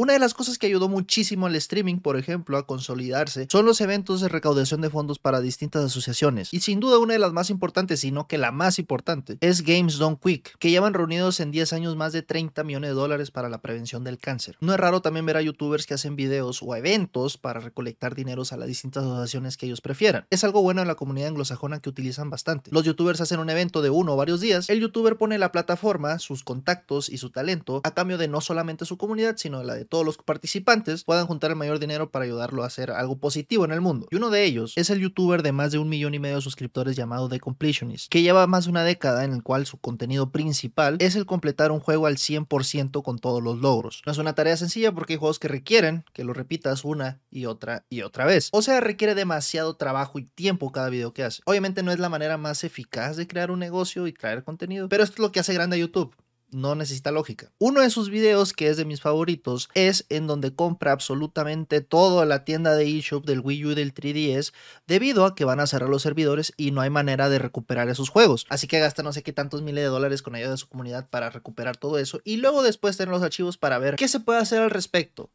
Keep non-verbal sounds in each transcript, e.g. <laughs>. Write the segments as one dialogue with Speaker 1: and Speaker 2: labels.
Speaker 1: Una de las cosas que ayudó muchísimo al streaming, por ejemplo, a consolidarse, son los eventos de recaudación de fondos para distintas asociaciones. Y sin duda una de las más importantes, sino que la más importante, es Games Done Quick, que llevan reunidos en 10 años más de 30 millones de dólares para la prevención del cáncer. No es raro también ver a youtubers que hacen videos o eventos para recolectar dineros a las distintas asociaciones que ellos prefieran. Es algo bueno en la comunidad anglosajona que utilizan bastante. Los youtubers hacen un evento de uno o varios días, el youtuber pone la plataforma, sus contactos y su talento a cambio de no solamente su comunidad, sino de la de todos los participantes puedan juntar el mayor dinero para ayudarlo a hacer algo positivo en el mundo. Y uno de ellos es el youtuber de más de un millón y medio de suscriptores llamado The Completionist, que lleva más de una década en el cual su contenido principal es el completar un juego al 100% con todos los logros. No es una tarea sencilla porque hay juegos que requieren que lo repitas una y otra y otra vez. O sea, requiere demasiado trabajo y tiempo cada video que hace. Obviamente no es la manera más eficaz de crear un negocio y traer contenido, pero esto es lo que hace grande a YouTube no necesita lógica. Uno de sus videos, que es de mis favoritos, es en donde compra absolutamente toda la tienda de eShop del Wii U y del 3DS debido a que van a cerrar los servidores y no hay manera de recuperar esos juegos. Así que gasta no sé qué tantos miles de dólares con ayuda de su comunidad para recuperar todo eso y luego después tener los archivos para ver qué se puede hacer al respecto.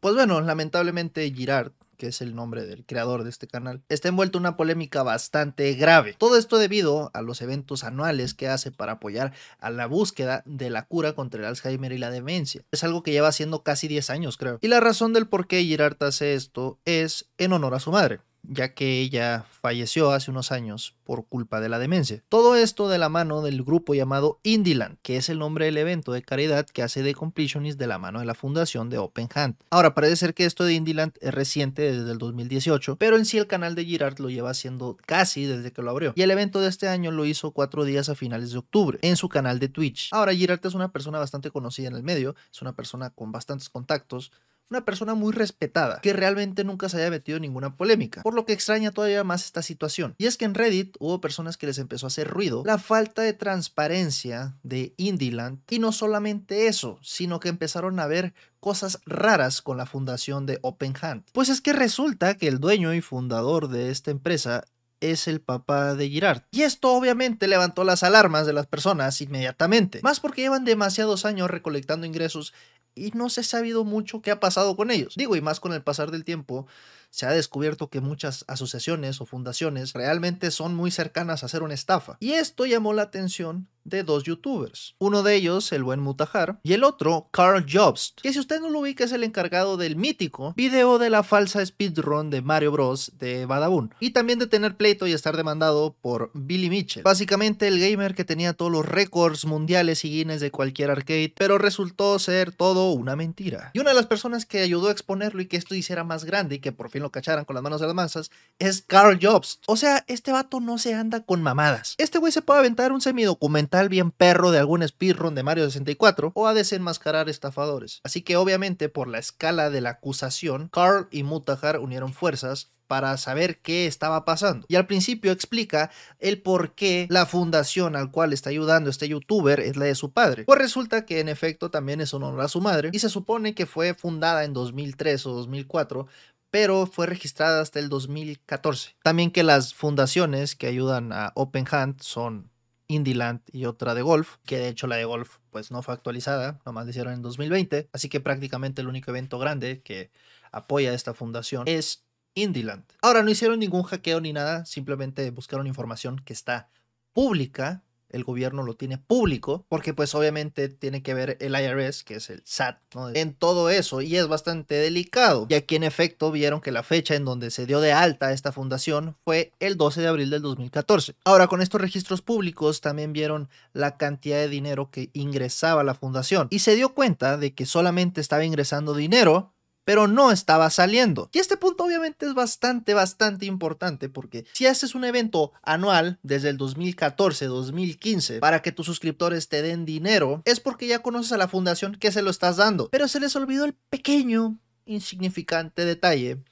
Speaker 1: Pues bueno, lamentablemente Girard que es el nombre del creador de este canal, está envuelto en una polémica bastante grave. Todo esto debido a los eventos anuales que hace para apoyar a la búsqueda de la cura contra el Alzheimer y la demencia. Es algo que lleva haciendo casi 10 años, creo. Y la razón del por qué Girard hace esto es en honor a su madre ya que ella falleció hace unos años por culpa de la demencia. Todo esto de la mano del grupo llamado Indieland, que es el nombre del evento de caridad que hace The Completionist de la mano de la fundación de Open Hand. Ahora, parece ser que esto de Indieland es reciente desde el 2018, pero en sí el canal de Girard lo lleva haciendo casi desde que lo abrió. Y el evento de este año lo hizo cuatro días a finales de octubre en su canal de Twitch. Ahora, Girard es una persona bastante conocida en el medio, es una persona con bastantes contactos, una persona muy respetada, que realmente nunca se haya metido en ninguna polémica, por lo que extraña todavía más esta situación. Y es que en Reddit hubo personas que les empezó a hacer ruido la falta de transparencia de Indieland, y no solamente eso, sino que empezaron a ver cosas raras con la fundación de Open Hand. Pues es que resulta que el dueño y fundador de esta empresa es el papá de Girard. Y esto obviamente levantó las alarmas de las personas inmediatamente, más porque llevan demasiados años recolectando ingresos y no se ha sabido mucho qué ha pasado con ellos. Digo, y más con el pasar del tiempo, se ha descubierto que muchas asociaciones o fundaciones realmente son muy cercanas a ser una estafa. Y esto llamó la atención de dos youtubers. Uno de ellos, el buen Mutajar, y el otro, Carl Jobs, que si usted no lo ubica es el encargado del mítico video de la falsa speedrun de Mario Bros. de Badabun. Y también de tener pleito y estar demandado por Billy Mitchell. Básicamente el gamer que tenía todos los récords mundiales y Guinness de cualquier arcade, pero resultó ser todo una mentira. Y una de las personas que ayudó a exponerlo y que esto hiciera más grande y que por fin lo cacharan con las manos de las masas, es Carl Jobs. O sea, este vato no se anda con mamadas. Este güey se puede aventar un semidocumental bien perro de algún speedrun de Mario 64 o a desenmascarar estafadores. Así que obviamente por la escala de la acusación, Carl y Mutahar unieron fuerzas para saber qué estaba pasando. Y al principio explica el por qué la fundación al cual está ayudando este youtuber es la de su padre. Pues resulta que en efecto también es honor a su madre y se supone que fue fundada en 2003 o 2004 pero fue registrada hasta el 2014. También que las fundaciones que ayudan a Open Hand son Indieland y otra de golf, que de hecho la de golf pues no fue actualizada, nomás la hicieron en 2020, así que prácticamente el único evento grande que apoya esta fundación es Indieland. Ahora no hicieron ningún hackeo ni nada, simplemente buscaron información que está pública el gobierno lo tiene público, porque pues obviamente tiene que ver el IRS, que es el SAT, en todo eso, y es bastante delicado, ya que en efecto vieron que la fecha en donde se dio de alta esta fundación fue el 12 de abril del 2014. Ahora, con estos registros públicos también vieron la cantidad de dinero que ingresaba la fundación, y se dio cuenta de que solamente estaba ingresando dinero pero no estaba saliendo. Y este punto obviamente es bastante, bastante importante porque si haces un evento anual desde el 2014, 2015 para que tus suscriptores te den dinero, es porque ya conoces a la fundación que se lo estás dando. Pero se les olvidó el pequeño, insignificante detalle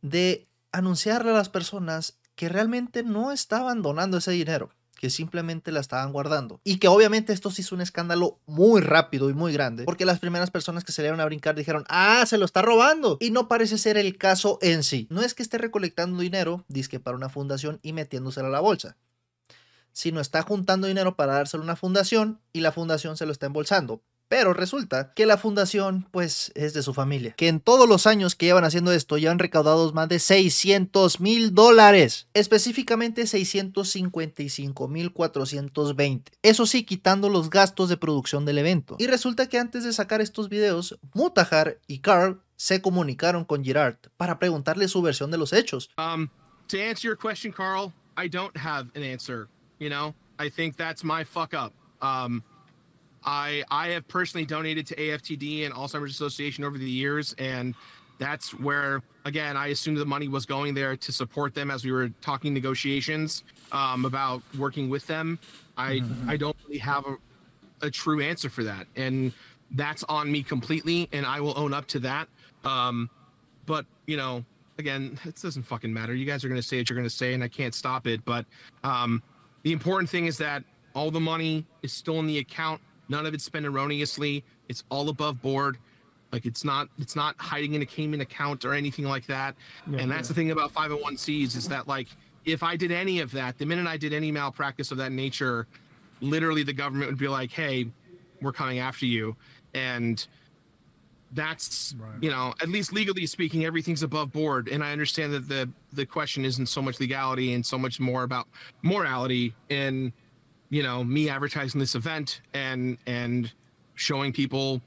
Speaker 1: de anunciarle a las personas que realmente no estaban donando ese dinero que simplemente la estaban guardando. Y que obviamente esto se hizo un escándalo muy rápido y muy grande, porque las primeras personas que salieron a brincar dijeron, ah, se lo está robando. Y no parece ser el caso en sí. No es que esté recolectando dinero, para una fundación y metiéndoselo a la bolsa sino está juntando dinero para dárselo a una fundación y la fundación se lo está embolsando Pero resulta que la fundación, pues, es de su familia. Que en todos los años que llevan haciendo esto ya han recaudado más de 600 mil dólares. Específicamente 655 mil 420. Eso sí, quitando los gastos de producción del evento. Y resulta que antes de sacar estos videos, Mutahar y Carl se comunicaron con Girard para preguntarle su versión de los hechos.
Speaker 2: Um, to answer your question, Carl, I don't have an answer. You know, I think that's my fuck up. Um, I I have personally donated to AFTD and Alzheimer's Association over the years, and that's where again I assumed the money was going there to support them as we were talking negotiations um, about working with them. I mm-hmm. I don't really have a, a true answer for that, and that's on me completely, and I will own up to that. Um, but you know, again, it doesn't fucking matter. You guys are going to say what you're going to say, and I can't stop it. But um, the important thing is that all the money is still in the account None of it's spent erroneously. It's all above board. Like it's not it's not hiding in a Cayman account or anything like that. Yeah, and that's yeah. the thing about 501c's is that like if I did any of that, the minute I did any malpractice of that nature, literally the government would be like, "Hey, we're coming after you." And that's right. you know at least legally speaking everything's above board and i understand that the the question isn't so much legality and so much more about morality and you know, me advertising this event and and showing people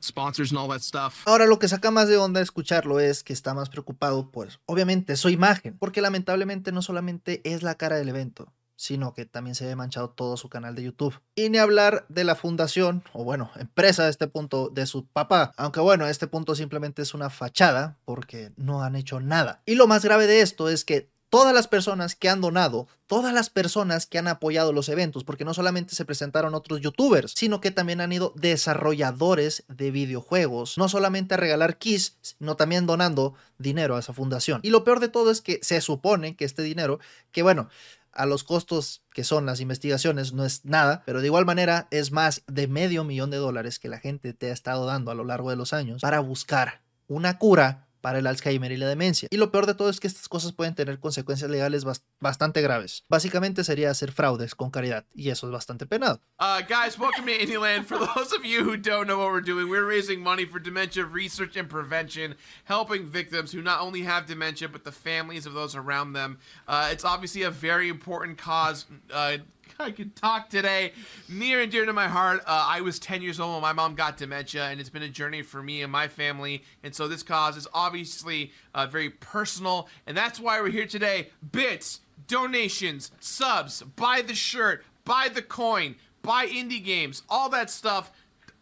Speaker 2: sponsors and all that stuff.
Speaker 1: Ahora lo que saca más de onda escucharlo es que está más preocupado, pues, obviamente su imagen, porque lamentablemente no solamente es la cara del evento, sino que también se ve manchado todo su canal de YouTube. Y ni hablar de la fundación, o bueno, empresa a este punto de su papá, aunque bueno, este punto simplemente es una fachada porque no han hecho nada. Y lo más grave de esto es que todas las personas que han donado, todas las personas que han apoyado los eventos, porque no solamente se presentaron otros youtubers, sino que también han ido desarrolladores de videojuegos, no solamente a regalar keys, sino también donando dinero a esa fundación. Y lo peor de todo es que se supone que este dinero, que bueno, a los costos que son las investigaciones no es nada, pero de igual manera es más de medio millón de dólares que la gente te ha estado dando a lo largo de los años para buscar una cura para el Alzheimer y la demencia. Y lo peor de todo es que estas cosas pueden tener consecuencias legales bastante graves. Básicamente sería hacer fraudes con caridad y eso es bastante penado.
Speaker 3: Uh, guys, welcome to Indieland. For those of you who don't know what we're doing, we're raising money for dementia research and prevention, helping victims who not only have dementia but the families of those around them. Uh, it's obviously a very important cause. Uh, <laughs> I could talk today. Near and dear to my heart. Uh, I was 10 years old when my mom got dementia, and it's been a journey for me and my family. And so this cause is obviously uh, very personal, and that's why we're here today. Bits, donations, subs, buy the shirt, buy the coin, buy indie games, all that stuff.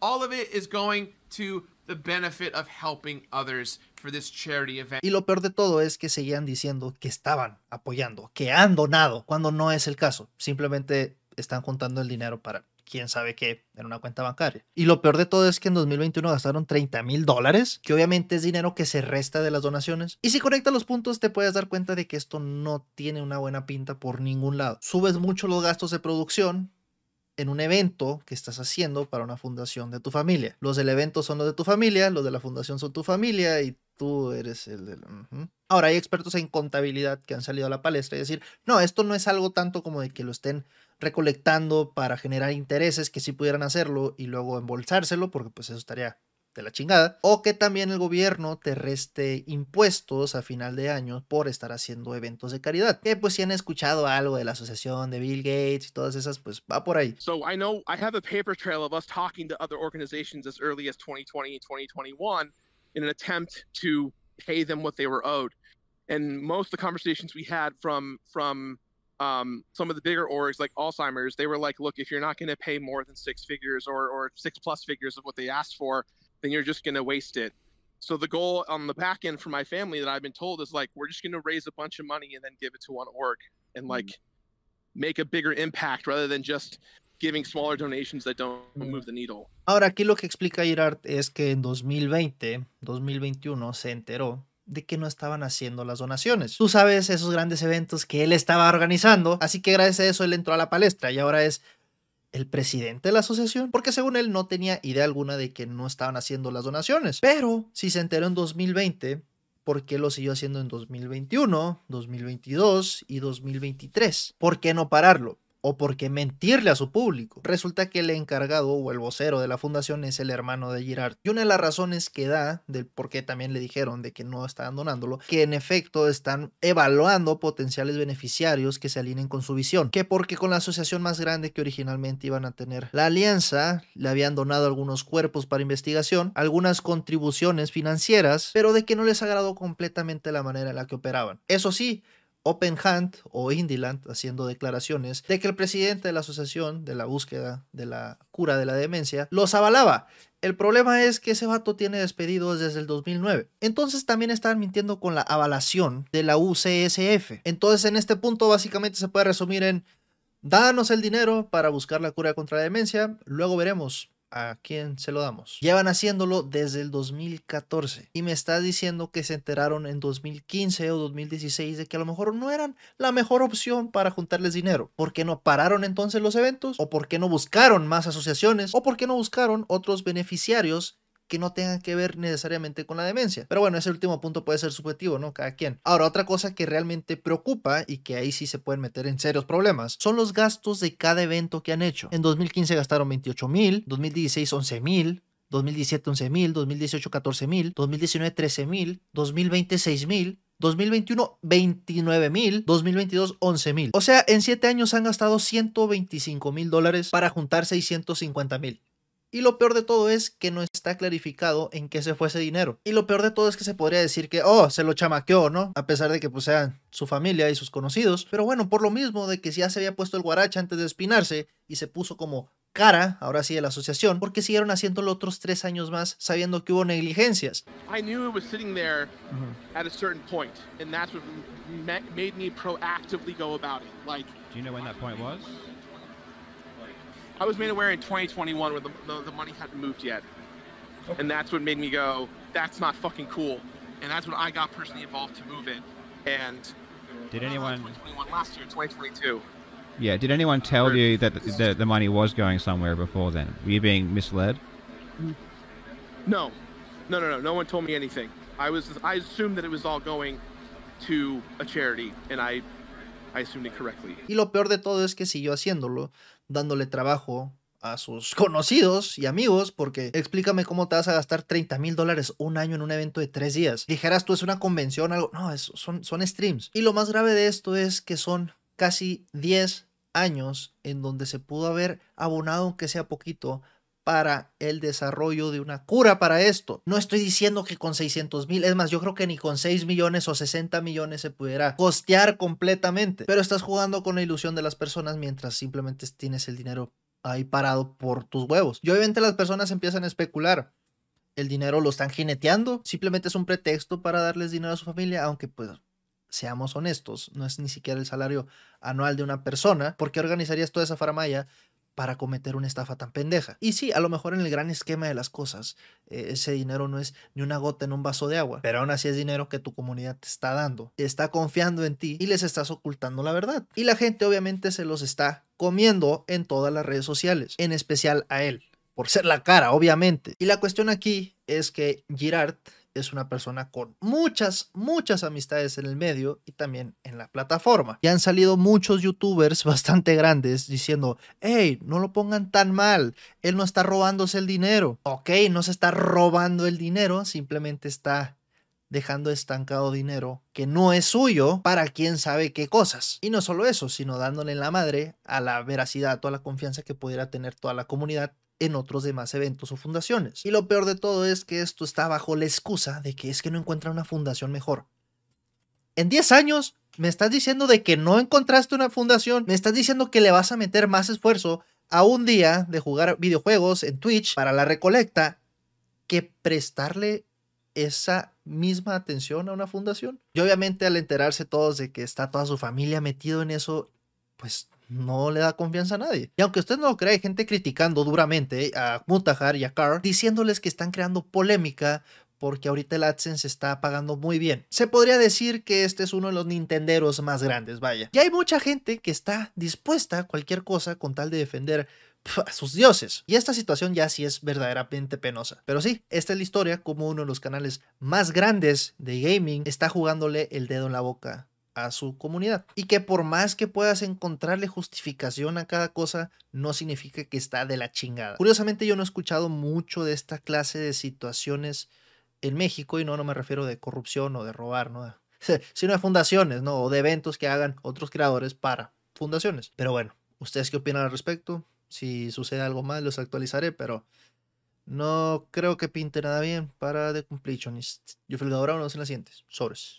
Speaker 3: All of it is going to the benefit of helping others for this charity event.
Speaker 1: Y lo peor de todo es que seguían diciendo que estaban apoyando, que han donado, cuando no es el caso. Simplemente están juntando el dinero para quién sabe qué en una cuenta bancaria. Y lo peor de todo es que en 2021 gastaron 30 mil dólares, que obviamente es dinero que se resta de las donaciones. Y si conectas los puntos te puedes dar cuenta de que esto no tiene una buena pinta por ningún lado. Subes mucho los gastos de producción, en un evento que estás haciendo para una fundación de tu familia. Los del evento son los de tu familia, los de la fundación son tu familia y tú eres el del... Ahora, hay expertos en contabilidad que han salido a la palestra y decir, no, esto no es algo tanto como de que lo estén recolectando para generar intereses, que sí pudieran hacerlo y luego embolsárselo, porque pues eso estaría de la chingada, o que también el gobierno te reste impuestos a final de año por estar haciendo eventos de caridad. Que pues si han escuchado algo de la asociación de Bill Gates y todas esas, pues va por ahí.
Speaker 2: So I know I have a paper trail of us talking to other organizations as early as 2020 and 2021 in an attempt to pay them what they were owed. And most of the conversations we had from from um, some of the bigger orgs like Alzheimer's, they were like, look, if you're not going to pay more than six figures or, or six plus figures of what they asked for, then you're just going to waste it. So the goal on the back end for my family that I've been told is like we're just going to raise a bunch of money and then give it to one org and mm-hmm. like mm-hmm. make a bigger impact rather than just giving smaller donations that don't move the needle.
Speaker 1: Ahora aquí lo que explica Irart es que en 2020, 2021 se enteró de que no estaban haciendo las donaciones. Tú sabes esos grandes eventos que él estaba organizando, así que gracias a eso él entró a la palestra y ahora es el presidente de la asociación, porque según él no tenía idea alguna de que no estaban haciendo las donaciones. Pero si se enteró en 2020, ¿por qué lo siguió haciendo en 2021, 2022 y 2023? ¿Por qué no pararlo? O por qué mentirle a su público. Resulta que el encargado o el vocero de la fundación es el hermano de Girard. Y una de las razones que da del por qué también le dijeron de que no estaban donándolo, que en efecto están evaluando potenciales beneficiarios que se alineen con su visión. Que porque con la asociación más grande que originalmente iban a tener la alianza, le habían donado algunos cuerpos para investigación, algunas contribuciones financieras, pero de que no les agradó completamente la manera en la que operaban. Eso sí, Open Hunt o Indyland haciendo declaraciones de que el presidente de la Asociación de la Búsqueda de la Cura de la Demencia los avalaba. El problema es que ese vato tiene despedidos desde el 2009. Entonces también están mintiendo con la avalación de la UCSF. Entonces en este punto básicamente se puede resumir en danos el dinero para buscar la cura contra la demencia, luego veremos ¿A quién se lo damos? Llevan haciéndolo desde el 2014 y me estás diciendo que se enteraron en 2015 o 2016 de que a lo mejor no eran la mejor opción para juntarles dinero. ¿Por qué no pararon entonces los eventos? ¿O por qué no buscaron más asociaciones? ¿O por qué no buscaron otros beneficiarios que no tengan que ver necesariamente con la demencia. Pero bueno, ese último punto puede ser subjetivo, ¿no? Cada quien. Ahora, otra cosa que realmente preocupa y que ahí sí se pueden meter en serios problemas son los gastos de cada evento que han hecho. En 2015 gastaron 28 mil, 2016 11 mil, 2017 11 mil, 2018 14 mil, 2019 13 mil, 2020 6 mil, 2021 29 mil, 2022 11 mil. O sea, en 7 años han gastado 125 mil dólares para juntar 650 mil. Y lo peor de todo es que no está clarificado en qué se fue ese dinero. Y lo peor de todo es que se podría decir que, oh, se lo chamaqueó, ¿no? A pesar de que pues sean su familia y sus conocidos. Pero bueno, por lo mismo de que ya se había puesto el guaracha antes de espinarse y se puso como cara, ahora sí, de la asociación, porque siguieron haciéndolo otros tres años más sabiendo que hubo negligencias.
Speaker 2: I knew it was sitting there at a certain point, and that's what made me proactively go about it. Like,
Speaker 4: Do you know when that point was?
Speaker 2: I was made aware in 2021 where the, the, the money hadn't moved yet. And that's what made me go, that's not fucking cool. And that's when I got personally involved to move it. And
Speaker 4: Did anyone?
Speaker 2: 2021 last year, 2022.
Speaker 4: Yeah. Did anyone tell you that the, the, the money was going somewhere before then? Were you being misled?
Speaker 2: No, no, no, no. No one told me anything. I was, I assumed that it was all going to a charity, and I, I assumed it correctly.
Speaker 1: Y lo peor de todo es que siguió haciéndolo, dándole trabajo a sus <laughs> conocidos y amigos, porque explícame cómo te vas a gastar 30 mil dólares un año en un evento de tres días. Dijeras tú, es una convención, algo. No, es, son, son streams. Y lo más grave de esto es que son casi 10 años en donde se pudo haber abonado, aunque sea poquito, para el desarrollo de una cura para esto. No estoy diciendo que con 600 mil, es más, yo creo que ni con 6 millones o 60 millones se pudiera costear completamente, pero estás jugando con la ilusión de las personas mientras simplemente tienes el dinero ahí parado por tus huevos. Y obviamente las personas empiezan a especular. El dinero lo están jineteando, simplemente es un pretexto para darles dinero a su familia, aunque pues seamos honestos, no es ni siquiera el salario anual de una persona. ¿Por qué organizarías toda esa faramaya para cometer una estafa tan pendeja. Y sí, a lo mejor en el gran esquema de las cosas, eh, ese dinero no es ni una gota en un vaso de agua, pero aún así es dinero que tu comunidad te está dando, está confiando en ti y les estás ocultando la verdad. Y la gente obviamente se los está comiendo en todas las redes sociales, en especial a él, por ser la cara, obviamente. Y la cuestión aquí es que Girard es una persona con muchas, muchas amistades en el medio y también en la plataforma. Y han salido muchos youtubers <laughs> bastante grandes diciendo, hey, no lo pongan tan mal, él no está robándose el dinero. Ok, no se está robando el dinero, simplemente está dejando estancado dinero que no es suyo para quién sabe qué cosas. Y no solo eso, sino dándole la madre a la veracidad, a toda la confianza que pudiera tener toda la comunidad en otros demás eventos o fundaciones. Y lo peor de todo es que esto está bajo la excusa de que es que no encuentra una fundación mejor. En 10 años me estás diciendo de que no encontraste una fundación, me estás diciendo que le vas a meter más esfuerzo a un día de jugar videojuegos en Twitch para la recolecta que prestarle esa misma atención a una fundación. Y obviamente al enterarse todos de que está toda su familia metido en eso, pues no le da confianza a nadie. Y aunque usted no lo crea, hay gente criticando duramente a Mutahar y a Carr, diciéndoles que están creando polémica porque ahorita el AdSense está pagando muy bien. Se podría decir que este es uno de los nintenderos más grandes, vaya. Y hay mucha gente que está dispuesta a cualquier cosa con tal de defender a sus dioses. Y esta situación ya sí es verdaderamente penosa. Pero sí, esta es la historia como uno de los canales más grandes de gaming está jugándole el dedo en la boca a su comunidad. Y que por más que puedas encontrarle justificación a cada cosa, no significa que está de la chingada. Curiosamente yo no he escuchado mucho de esta clase de situaciones en México y no, no me refiero de corrupción o de robar, ¿no? <laughs> sino de fundaciones, ¿no? O de eventos que hagan otros creadores para fundaciones. Pero bueno, ¿ustedes qué opinan al respecto? Si sucede algo más, los actualizaré, pero no creo que pinte nada bien para The Completionist. Yo fui el nos en las siguientes. Sobres.